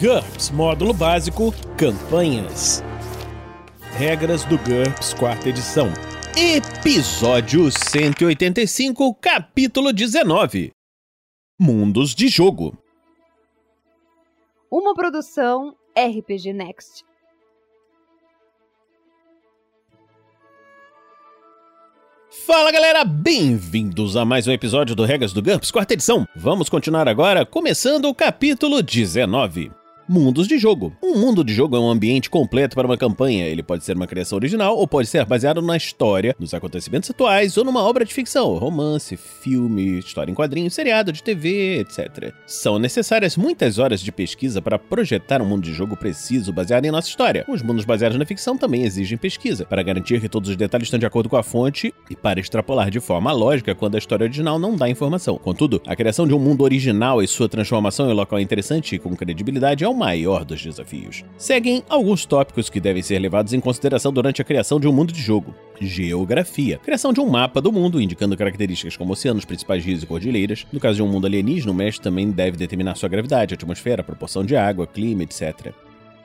GURPS Módulo Básico Campanhas. Regras do GURPS Quarta Edição. Episódio 185, Capítulo 19 Mundos de Jogo. Uma produção RPG Next. Fala galera, bem-vindos a mais um episódio do Regras do GURPS, quarta edição. Vamos continuar agora, começando o capítulo 19 mundos de jogo. Um mundo de jogo é um ambiente completo para uma campanha. Ele pode ser uma criação original ou pode ser baseado na história, nos acontecimentos atuais ou numa obra de ficção, romance, filme, história em quadrinhos, seriado de TV, etc. São necessárias muitas horas de pesquisa para projetar um mundo de jogo preciso baseado em nossa história. Os mundos baseados na ficção também exigem pesquisa para garantir que todos os detalhes estão de acordo com a fonte e para extrapolar de forma lógica quando a história original não dá informação. Contudo, a criação de um mundo original e sua transformação em local interessante e com credibilidade é um maior dos desafios. Seguem alguns tópicos que devem ser levados em consideração durante a criação de um mundo de jogo. Geografia. Criação de um mapa do mundo, indicando características como oceanos, principais rios e cordilheiras. No caso de um mundo alienígena, o mestre também deve determinar sua gravidade, atmosfera, proporção de água, clima, etc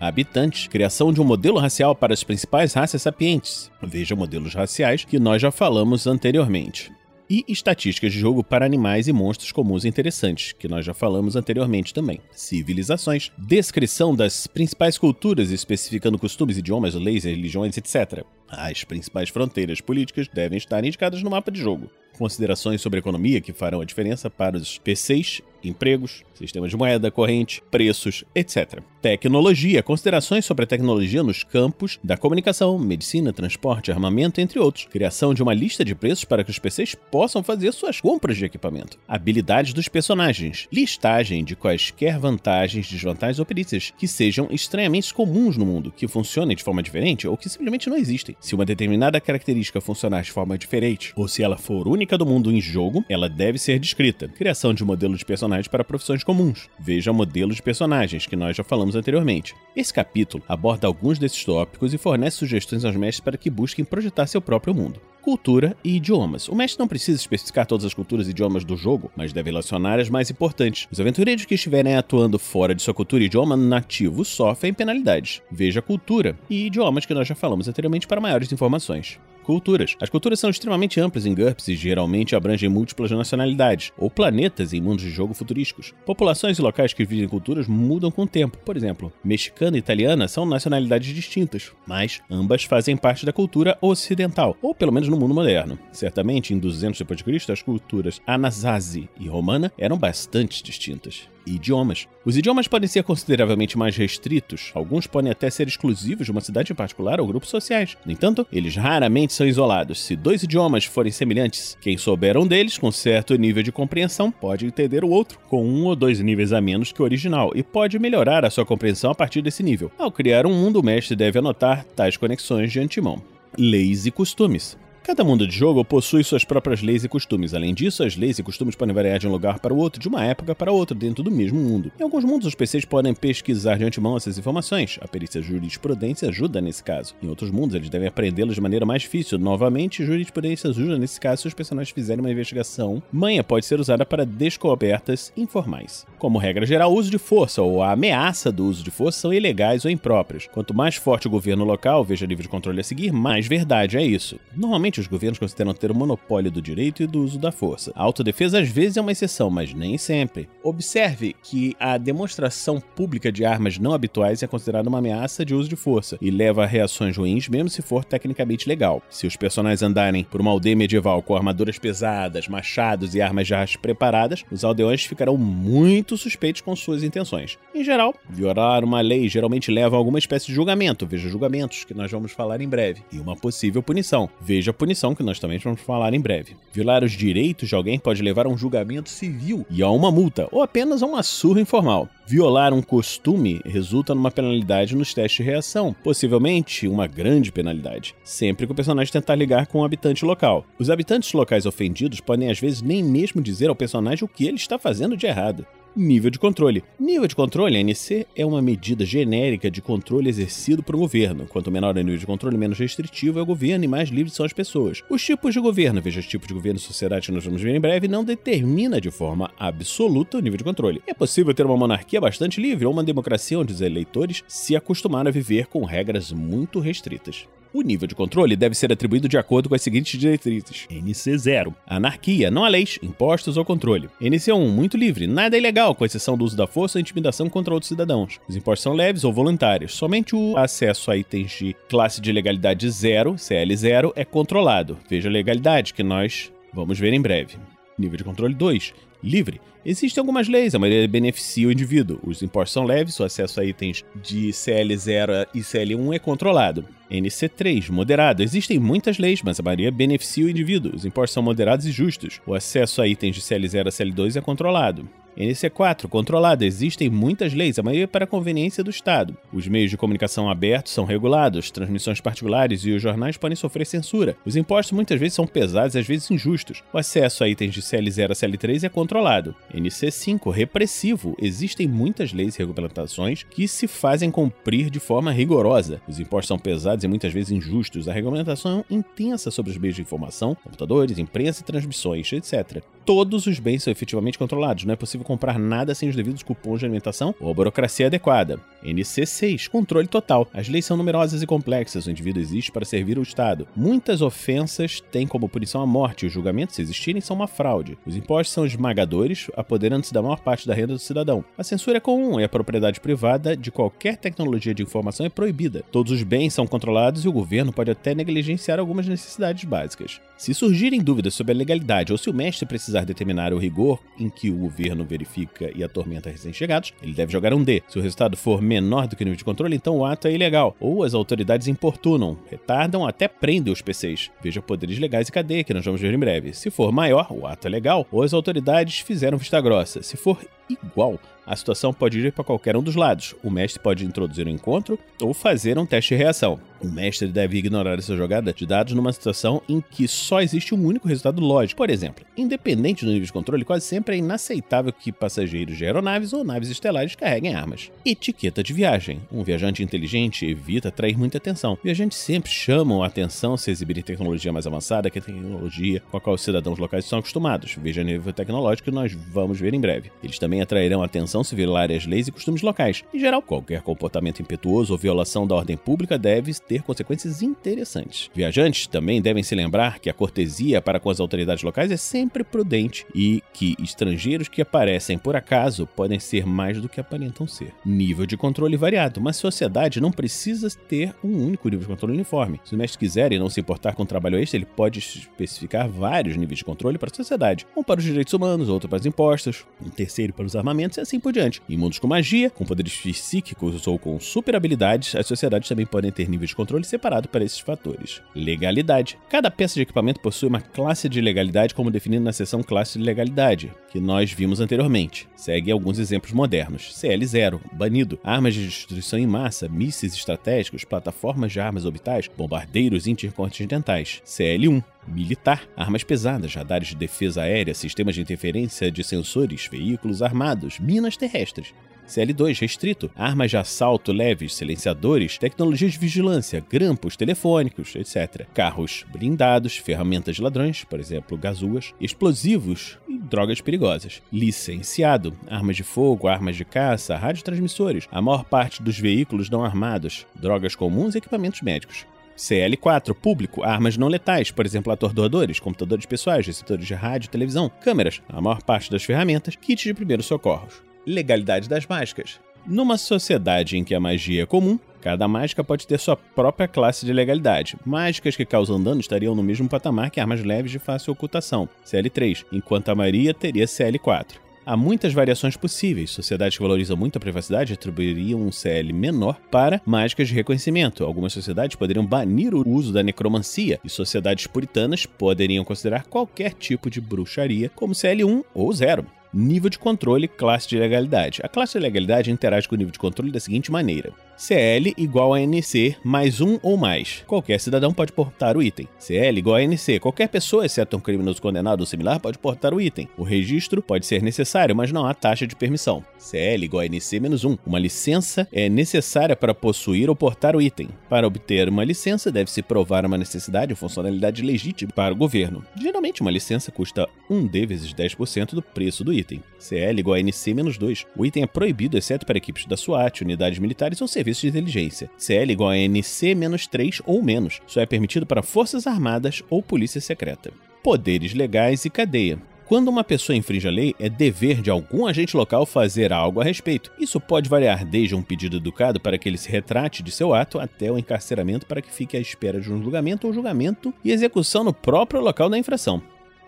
habitantes, criação de um modelo racial para as principais raças sapientes. Veja modelos raciais que nós já falamos anteriormente e estatísticas de jogo para animais e monstros comuns interessantes, que nós já falamos anteriormente também. Civilizações, descrição das principais culturas, especificando costumes, idiomas, leis, religiões, etc. As principais fronteiras políticas devem estar indicadas no mapa de jogo considerações sobre economia que farão a diferença para os PCs, empregos, sistemas de moeda corrente, preços, etc. Tecnologia, considerações sobre a tecnologia nos campos da comunicação, medicina, transporte, armamento, entre outros. Criação de uma lista de preços para que os PCs possam fazer suas compras de equipamento. Habilidades dos personagens. Listagem de quaisquer vantagens, desvantagens ou perícias que sejam estranhamente comuns no mundo, que funcionem de forma diferente ou que simplesmente não existem. Se uma determinada característica funcionar de forma diferente ou se ela for única do mundo em jogo, ela deve ser descrita. Criação de modelo de personagens para profissões comuns. Veja modelo de personagens, que nós já falamos anteriormente. Esse capítulo aborda alguns desses tópicos e fornece sugestões aos mestres para que busquem projetar seu próprio mundo cultura e idiomas. O mestre não precisa especificar todas as culturas e idiomas do jogo, mas deve relacionar as mais importantes. Os aventureiros que estiverem atuando fora de sua cultura e idioma nativo sofrem penalidades. Veja cultura e idiomas que nós já falamos anteriormente para maiores informações. Culturas. As culturas são extremamente amplas em GURPS e geralmente abrangem múltiplas nacionalidades, ou planetas em mundos de jogo futurísticos. Populações e locais que vivem culturas mudam com o tempo. Por exemplo, mexicana e italiana são nacionalidades distintas, mas ambas fazem parte da cultura ocidental, ou pelo menos no mundo moderno. Certamente, em 200 d.C., as culturas Anasazi e romana eram bastante distintas idiomas. Os idiomas podem ser consideravelmente mais restritos, alguns podem até ser exclusivos de uma cidade em particular ou grupos sociais. No entanto, eles raramente são isolados. Se dois idiomas forem semelhantes, quem souber um deles com certo nível de compreensão pode entender o outro com um ou dois níveis a menos que o original e pode melhorar a sua compreensão a partir desse nível. Ao criar um mundo, o mestre deve anotar tais conexões de antemão. Leis e costumes. Cada mundo de jogo possui suas próprias leis e costumes. Além disso, as leis e costumes podem variar de um lugar para o outro, de uma época para outra, dentro do mesmo mundo. Em alguns mundos, os PCs podem pesquisar de antemão essas informações. A perícia jurisprudência ajuda nesse caso. Em outros mundos, eles devem aprendê-las de maneira mais difícil. Novamente, jurisprudência ajuda nesse caso se os personagens fizerem uma investigação. Manha pode ser usada para descobertas informais. Como regra geral, o uso de força ou a ameaça do uso de força são ilegais ou impróprios. Quanto mais forte o governo local, veja nível de controle a seguir, mais verdade é isso. Normalmente, os governos consideram ter o monopólio do direito e do uso da força. A autodefesa às vezes é uma exceção, mas nem sempre. Observe que a demonstração pública de armas não habituais é considerada uma ameaça de uso de força e leva a reações ruins, mesmo se for tecnicamente legal. Se os personagens andarem por uma aldeia medieval com armaduras pesadas, machados e armas já preparadas, os aldeões ficarão muito suspeitos com suas intenções. Em geral, violar uma lei geralmente leva a alguma espécie de julgamento, veja julgamentos, que nós vamos falar em breve, e uma possível punição, veja punição, que nós também vamos falar em breve. Violar os direitos de alguém pode levar a um julgamento civil e a uma multa, ou apenas a uma surra informal. Violar um costume resulta numa penalidade nos testes de reação, possivelmente uma grande penalidade, sempre que o personagem tentar ligar com um habitante local. Os habitantes locais ofendidos podem às vezes nem mesmo dizer ao personagem o que ele está fazendo de errado. Nível de controle. Nível de controle, NC, é uma medida genérica de controle exercido por um governo. Quanto menor o nível de controle, menos restritivo é o governo e mais livres são as pessoas. Os tipos de governo, veja os tipos de governo e sociedade que nós vamos ver em breve, não determina de forma absoluta o nível de controle. É possível ter uma monarquia bastante livre ou uma democracia onde os eleitores se acostumaram a viver com regras muito restritas. O nível de controle deve ser atribuído de acordo com as seguintes diretrizes: NC0, anarquia, não há leis, impostos ou controle. NC1, muito livre, nada é ilegal, com exceção do uso da força ou intimidação contra outros cidadãos. Os impostos são leves ou voluntários. Somente o acesso a itens de classe de legalidade 0, CL0, é controlado. Veja a legalidade, que nós vamos ver em breve. Nível de controle 2, livre. Existem algumas leis, a maioria beneficia o indivíduo. Os impostos são leves, o acesso a itens de CL0 e CL1 é controlado. NC3, moderado. Existem muitas leis, mas a maioria beneficia o indivíduo. Os impostos são moderados e justos. O acesso a itens de CL0 a CL2 é controlado. NC4, controlado. Existem muitas leis, a maioria para a conveniência do Estado. Os meios de comunicação abertos são regulados, transmissões particulares e os jornais podem sofrer censura. Os impostos muitas vezes são pesados e às vezes injustos. O acesso a itens de CL0 a CL3 é controlado. NC5, repressivo. Existem muitas leis e regulamentações que se fazem cumprir de forma rigorosa. Os impostos são pesados e muitas vezes injustos. A regulamentação é intensa sobre os meios de informação, computadores, imprensa e transmissões, etc. Todos os bens são efetivamente controlados. Não é possível comprar nada sem os devidos cupons de alimentação ou burocracia adequada. NC6, controle total. As leis são numerosas e complexas. O indivíduo existe para servir o Estado. Muitas ofensas têm como punição a morte. Os julgamentos, se existirem, são uma fraude. Os impostos são esmagadores, apoderando-se da maior parte da renda do cidadão. A censura é comum e a propriedade privada de qualquer tecnologia de informação é proibida. Todos os bens são controlados e o governo pode até negligenciar algumas necessidades básicas. Se surgirem dúvidas sobre a legalidade ou se o mestre precisar determinar o rigor em que o governo verifica e atormenta recém-chegados, ele deve jogar um D. Se o resultado for menor do que o nível de controle, então o ato é ilegal. Ou as autoridades importunam, retardam até prendem os PCs. Veja poderes legais e cadeia, que nós vamos ver em breve. Se for maior, o ato é legal, ou as autoridades fizeram vista grossa. Se for igual, a situação pode ir para qualquer um dos lados. O mestre pode introduzir um encontro ou fazer um teste de reação. O mestre deve ignorar essa jogada de dados numa situação em que só existe um único resultado lógico. Por exemplo, independente do nível de controle, quase sempre é inaceitável que passageiros de aeronaves ou naves estelares carreguem armas. Etiqueta de viagem. Um viajante inteligente evita atrair muita atenção. Viajantes sempre chamam a atenção se exibirem tecnologia mais avançada que a tecnologia com a qual os cidadãos locais estão acostumados. Veja nível tecnológico que nós vamos ver em breve. Eles também atrairão atenção se violarem as leis e costumes locais. Em geral, qualquer comportamento impetuoso ou violação da ordem pública deve ter consequências interessantes. Viajantes também devem se lembrar que a cortesia para com as autoridades locais é sempre prudente e que estrangeiros que aparecem por acaso podem ser mais do que aparentam ser. Nível de controle variado. Uma sociedade não precisa ter um único nível de controle uniforme. Se o mestre quiser e não se importar com o trabalho extra, ele pode especificar vários níveis de controle para a sociedade. Um para os direitos humanos, outro para os impostos, um terceiro para os armamentos e assim por diante. Em mundos com magia, com poderes psíquicos ou com super habilidades, as sociedades também podem ter níveis de controle separado para esses fatores. Legalidade. Cada peça de equipamento possui uma classe de legalidade como definido na seção classe de legalidade, que nós vimos anteriormente. Segue alguns exemplos modernos. CL0, banido. Armas de destruição em massa, mísseis estratégicos, plataformas de armas orbitais, bombardeiros intercontinentais. CL1, militar, armas pesadas, radares de defesa aérea, sistemas de interferência de sensores, veículos armados, minas terrestres. CL2 restrito, armas de assalto leves, silenciadores, tecnologias de vigilância, grampos telefônicos, etc. Carros blindados, ferramentas de ladrões, por exemplo, gazuas, explosivos e drogas perigosas. Licenciado, armas de fogo, armas de caça, radiotransmissores, a maior parte dos veículos não armados, drogas comuns e equipamentos médicos. CL4, público, armas não letais, por exemplo, atordoadores, computadores pessoais, receptores de rádio televisão, câmeras, a maior parte das ferramentas, kits de primeiros socorros. Legalidade das mágicas. Numa sociedade em que a magia é comum, cada mágica pode ter sua própria classe de legalidade. Mágicas que causam dano estariam no mesmo patamar que armas leves de fácil ocultação, CL3, enquanto a maioria teria CL4. Há muitas variações possíveis. Sociedades que valorizam muito a privacidade atribuiriam um CL menor para mágicas de reconhecimento. Algumas sociedades poderiam banir o uso da necromancia, e sociedades puritanas poderiam considerar qualquer tipo de bruxaria como CL1 ou 0. Nível de controle, classe de legalidade. A classe de legalidade interage com o nível de controle da seguinte maneira: CL igual a NC mais um ou mais. Qualquer cidadão pode portar o item. CL igual a NC. Qualquer pessoa, exceto um criminoso condenado ou similar, pode portar o item. O registro pode ser necessário, mas não há taxa de permissão. CL igual a NC menos 1. Uma licença é necessária para possuir ou portar o item. Para obter uma licença, deve-se provar uma necessidade ou funcionalidade legítima para o governo. Geralmente, uma licença custa 1D vezes 10% do preço do item. CL igual a NC menos 2. O item é proibido, exceto para equipes da SWAT, unidades militares ou serviços de inteligência. CL igual a NC menos 3 ou menos. Só é permitido para forças armadas ou polícia secreta. Poderes legais e cadeia. Quando uma pessoa infringe a lei, é dever de algum agente local fazer algo a respeito. Isso pode variar desde um pedido educado para que ele se retrate de seu ato até o encarceramento para que fique à espera de um julgamento ou julgamento e execução no próprio local da infração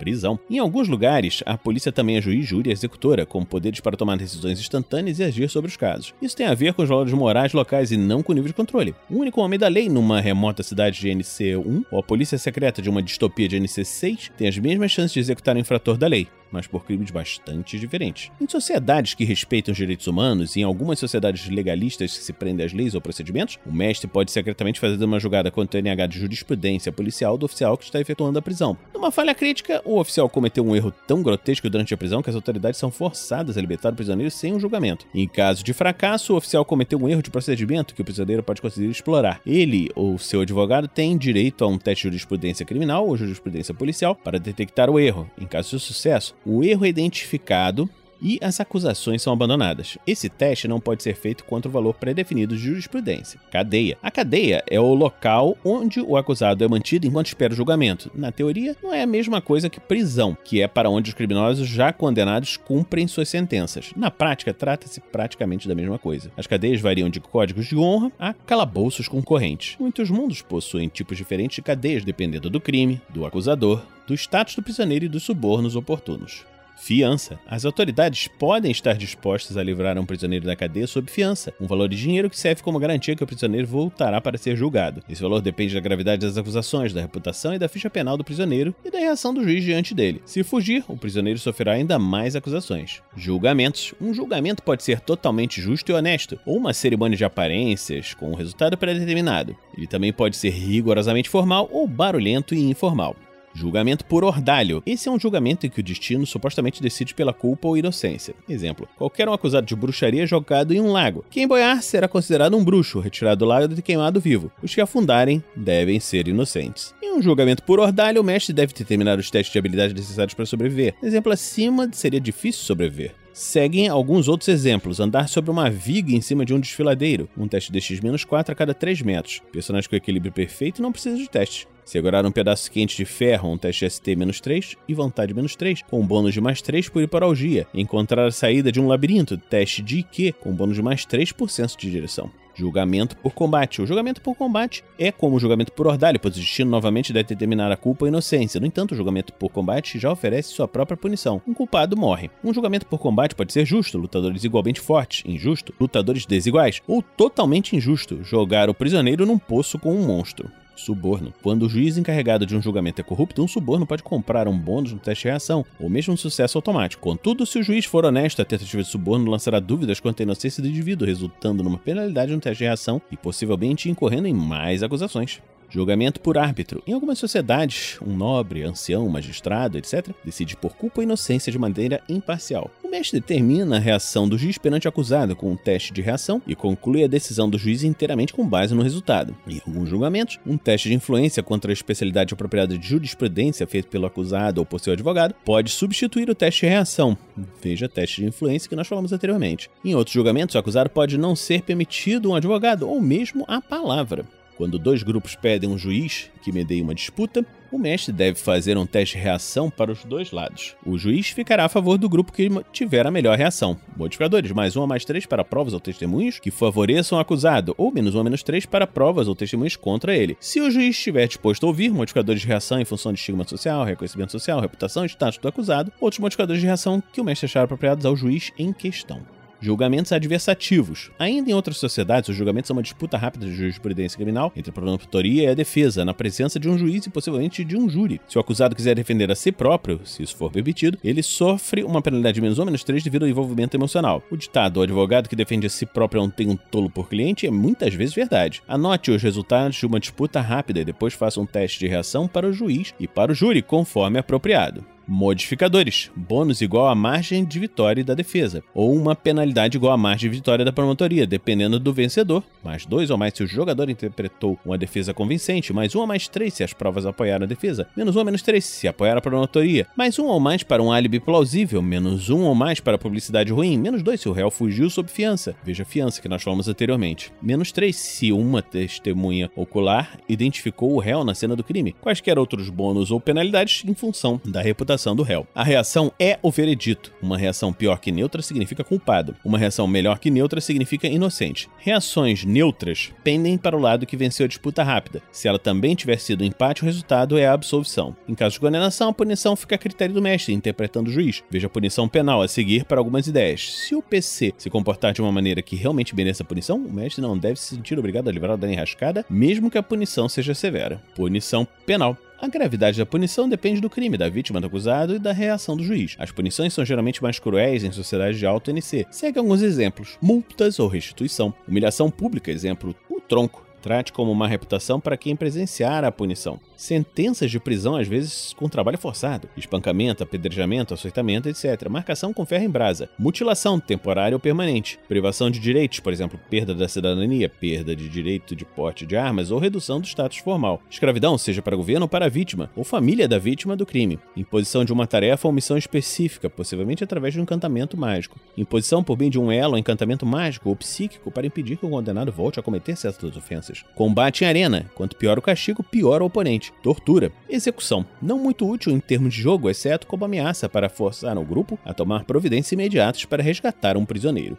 prisão. Em alguns lugares, a polícia também é juiz, júri e executora, com poderes para tomar decisões instantâneas e agir sobre os casos. Isso tem a ver com os valores morais locais e não com o nível de controle. O único homem da lei numa remota cidade de NC1 ou a polícia secreta de uma distopia de NC6 tem as mesmas chances de executar o infrator da lei mas por crimes bastante diferentes. Em sociedades que respeitam os direitos humanos e em algumas sociedades legalistas que se prendem às leis ou procedimentos, o mestre pode secretamente fazer uma julgada contra o NH de jurisprudência policial do oficial que está efetuando a prisão. Numa falha crítica, oficial cometeu um erro tão grotesco durante a prisão que as autoridades são forçadas a libertar o prisioneiro sem um julgamento. Em caso de fracasso, o oficial cometeu um erro de procedimento que o prisioneiro pode conseguir explorar. Ele ou seu advogado têm direito a um teste de jurisprudência criminal ou jurisprudência policial para detectar o erro. Em caso de sucesso, o erro é identificado e as acusações são abandonadas. Esse teste não pode ser feito contra o valor pré-definido de jurisprudência. Cadeia. A cadeia é o local onde o acusado é mantido enquanto espera o julgamento. Na teoria, não é a mesma coisa que prisão, que é para onde os criminosos já condenados cumprem suas sentenças. Na prática, trata-se praticamente da mesma coisa. As cadeias variam de códigos de honra a calabouços concorrentes. Muitos mundos possuem tipos diferentes de cadeias dependendo do crime, do acusador, do status do prisioneiro e dos subornos oportunos. Fiança. As autoridades podem estar dispostas a livrar um prisioneiro da cadeia sob fiança, um valor de dinheiro que serve como garantia que o prisioneiro voltará para ser julgado. Esse valor depende da gravidade das acusações, da reputação e da ficha penal do prisioneiro e da reação do juiz diante dele. Se fugir, o prisioneiro sofrerá ainda mais acusações. Julgamentos. Um julgamento pode ser totalmente justo e honesto, ou uma cerimônia de aparências com um resultado pré-determinado. Ele também pode ser rigorosamente formal ou barulhento e informal. Julgamento por ordalho. Esse é um julgamento em que o destino supostamente decide pela culpa ou inocência. Exemplo: qualquer um acusado de bruxaria é jogado em um lago. Quem boiar será considerado um bruxo, retirado do lago e queimado vivo. Os que afundarem devem ser inocentes. Em um julgamento por ordalho, o mestre deve determinar os testes de habilidade necessários para sobreviver. Exemplo acima seria difícil sobreviver. Seguem alguns outros exemplos. Andar sobre uma viga em cima de um desfiladeiro. Um teste de X-4 a cada 3 metros. Personagem com equilíbrio perfeito não precisa de teste. Segurar um pedaço quente de ferro, um teste ST-3 e vontade -3, com bônus de mais 3 por hiporalgia. Encontrar a saída de um labirinto, teste de IQ, com bônus de mais 3% de direção. Julgamento por combate. O julgamento por combate é como o julgamento por ordalho, pois o destino novamente deve determinar a culpa ou inocência. No entanto, o julgamento por combate já oferece sua própria punição. Um culpado morre. Um julgamento por combate pode ser justo, lutadores igualmente fortes, injusto, lutadores desiguais, ou totalmente injusto, jogar o prisioneiro num poço com um monstro. Suborno. Quando o juiz encarregado de um julgamento é corrupto, um suborno pode comprar um bônus no teste de reação, ou mesmo um sucesso automático. Contudo, se o juiz for honesto, a tentativa de suborno lançará dúvidas quanto à inocência do indivíduo, resultando numa penalidade no teste de reação e possivelmente incorrendo em mais acusações. Julgamento por árbitro. Em algumas sociedades, um nobre, ancião, magistrado, etc., decide por culpa ou inocência de maneira imparcial. O mestre determina a reação do juiz perante o acusado com um teste de reação e conclui a decisão do juiz inteiramente com base no resultado. Em alguns julgamentos, um teste de influência contra a especialidade apropriada de jurisprudência feito pelo acusado ou por seu advogado pode substituir o teste de reação. Veja teste de influência que nós falamos anteriormente. Em outros julgamentos, o acusado pode não ser permitido um advogado ou mesmo a palavra. Quando dois grupos pedem um juiz que medeie uma disputa, o mestre deve fazer um teste de reação para os dois lados. O juiz ficará a favor do grupo que tiver a melhor reação. Modificadores: mais um ou mais três para provas ou testemunhos que favoreçam o acusado, ou menos um ou menos três para provas ou testemunhos contra ele. Se o juiz estiver disposto a ouvir, modificadores de reação em função de estigma social, reconhecimento social, reputação e status do acusado, outros modificadores de reação que o mestre achar apropriados ao juiz em questão. Julgamentos adversativos. Ainda em outras sociedades, os julgamentos são uma disputa rápida de jurisprudência criminal entre a promotoria e a defesa, na presença de um juiz e possivelmente de um júri. Se o acusado quiser defender a si próprio, se isso for permitido, ele sofre uma penalidade menos um menos três devido ao envolvimento emocional. O ditado, o advogado que defende a si próprio não tem um tolo por cliente, é muitas vezes verdade. Anote os resultados de uma disputa rápida e depois faça um teste de reação para o juiz e para o júri, conforme apropriado. Modificadores: bônus igual à margem de vitória da defesa, ou uma penalidade igual à margem de vitória da promotoria, dependendo do vencedor. Mais dois ou mais se o jogador interpretou uma defesa convincente, mais um ou mais três se as provas apoiaram a defesa, menos um ou menos três se apoiaram a promotoria, mais um ou mais para um álibi plausível, menos um ou mais para publicidade ruim, menos dois se o réu fugiu sob fiança. Veja fiança que nós falamos anteriormente. Menos três se uma testemunha ocular identificou o réu na cena do crime. Quaisquer outros bônus ou penalidades em função da reputação do réu. A reação é o veredito. Uma reação pior que neutra significa culpado. Uma reação melhor que neutra significa inocente. Reações neutras pendem para o lado que venceu a disputa rápida. Se ela também tiver sido empate, o resultado é a absolvição. Em caso de condenação, a punição fica a critério do mestre, interpretando o juiz. Veja a punição penal a seguir para algumas ideias. Se o PC se comportar de uma maneira que realmente mereça a punição, o mestre não deve se sentir obrigado a livrar da enrascada, mesmo que a punição seja severa. Punição penal. A gravidade da punição depende do crime, da vítima do acusado e da reação do juiz. As punições são geralmente mais cruéis em sociedades de alto NC. Segue alguns exemplos: multas ou restituição, humilhação pública, exemplo, o tronco. Trate como uma reputação para quem presenciar a punição. Sentenças de prisão, às vezes com trabalho forçado, espancamento, apedrejamento, açoitamento, etc. Marcação com ferro em brasa, mutilação temporária ou permanente, privação de direitos, por exemplo, perda da cidadania, perda de direito de porte de armas ou redução do status formal, escravidão, seja para governo ou para a vítima, ou família da vítima do crime, imposição de uma tarefa ou missão específica, possivelmente através de um encantamento mágico, imposição por bem de um elo ou encantamento mágico ou psíquico para impedir que o condenado volte a cometer certas ofensas, combate em arena, quanto pior o castigo, pior o oponente, tortura, execução, não muito útil em termos de jogo, exceto como ameaça para forçar o grupo a tomar providências imediatas para resgatar um prisioneiro.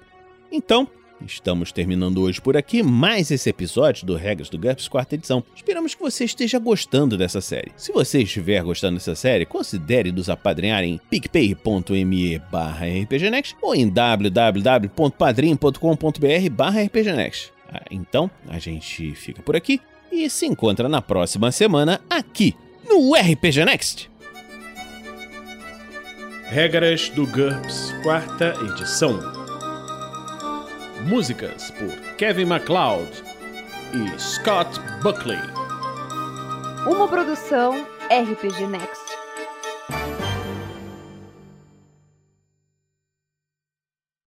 Então, Estamos terminando hoje por aqui mais esse episódio do Regras do GURPS quarta edição. Esperamos que você esteja gostando dessa série. Se você estiver gostando dessa série, considere nos apadrinhar em picpay.me barra rpgnext ou em www.padrim.com.br barra rpgnext. Então, a gente fica por aqui e se encontra na próxima semana aqui no RPG Next. Regras do GURPS, quarta edição. Músicas por Kevin MacLeod e Scott Buckley. Uma produção RPG Next.